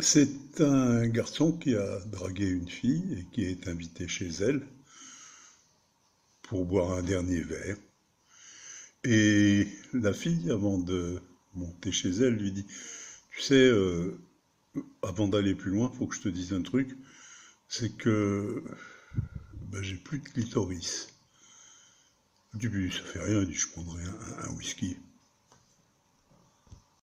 C'est un garçon qui a dragué une fille et qui est invité chez elle pour boire un dernier verre. Et la fille, avant de monter chez elle, lui dit, tu sais, euh, avant d'aller plus loin, faut que je te dise un truc, c'est que ben, j'ai plus de clitoris. Du début, ça fait rien, je prendrai un whisky.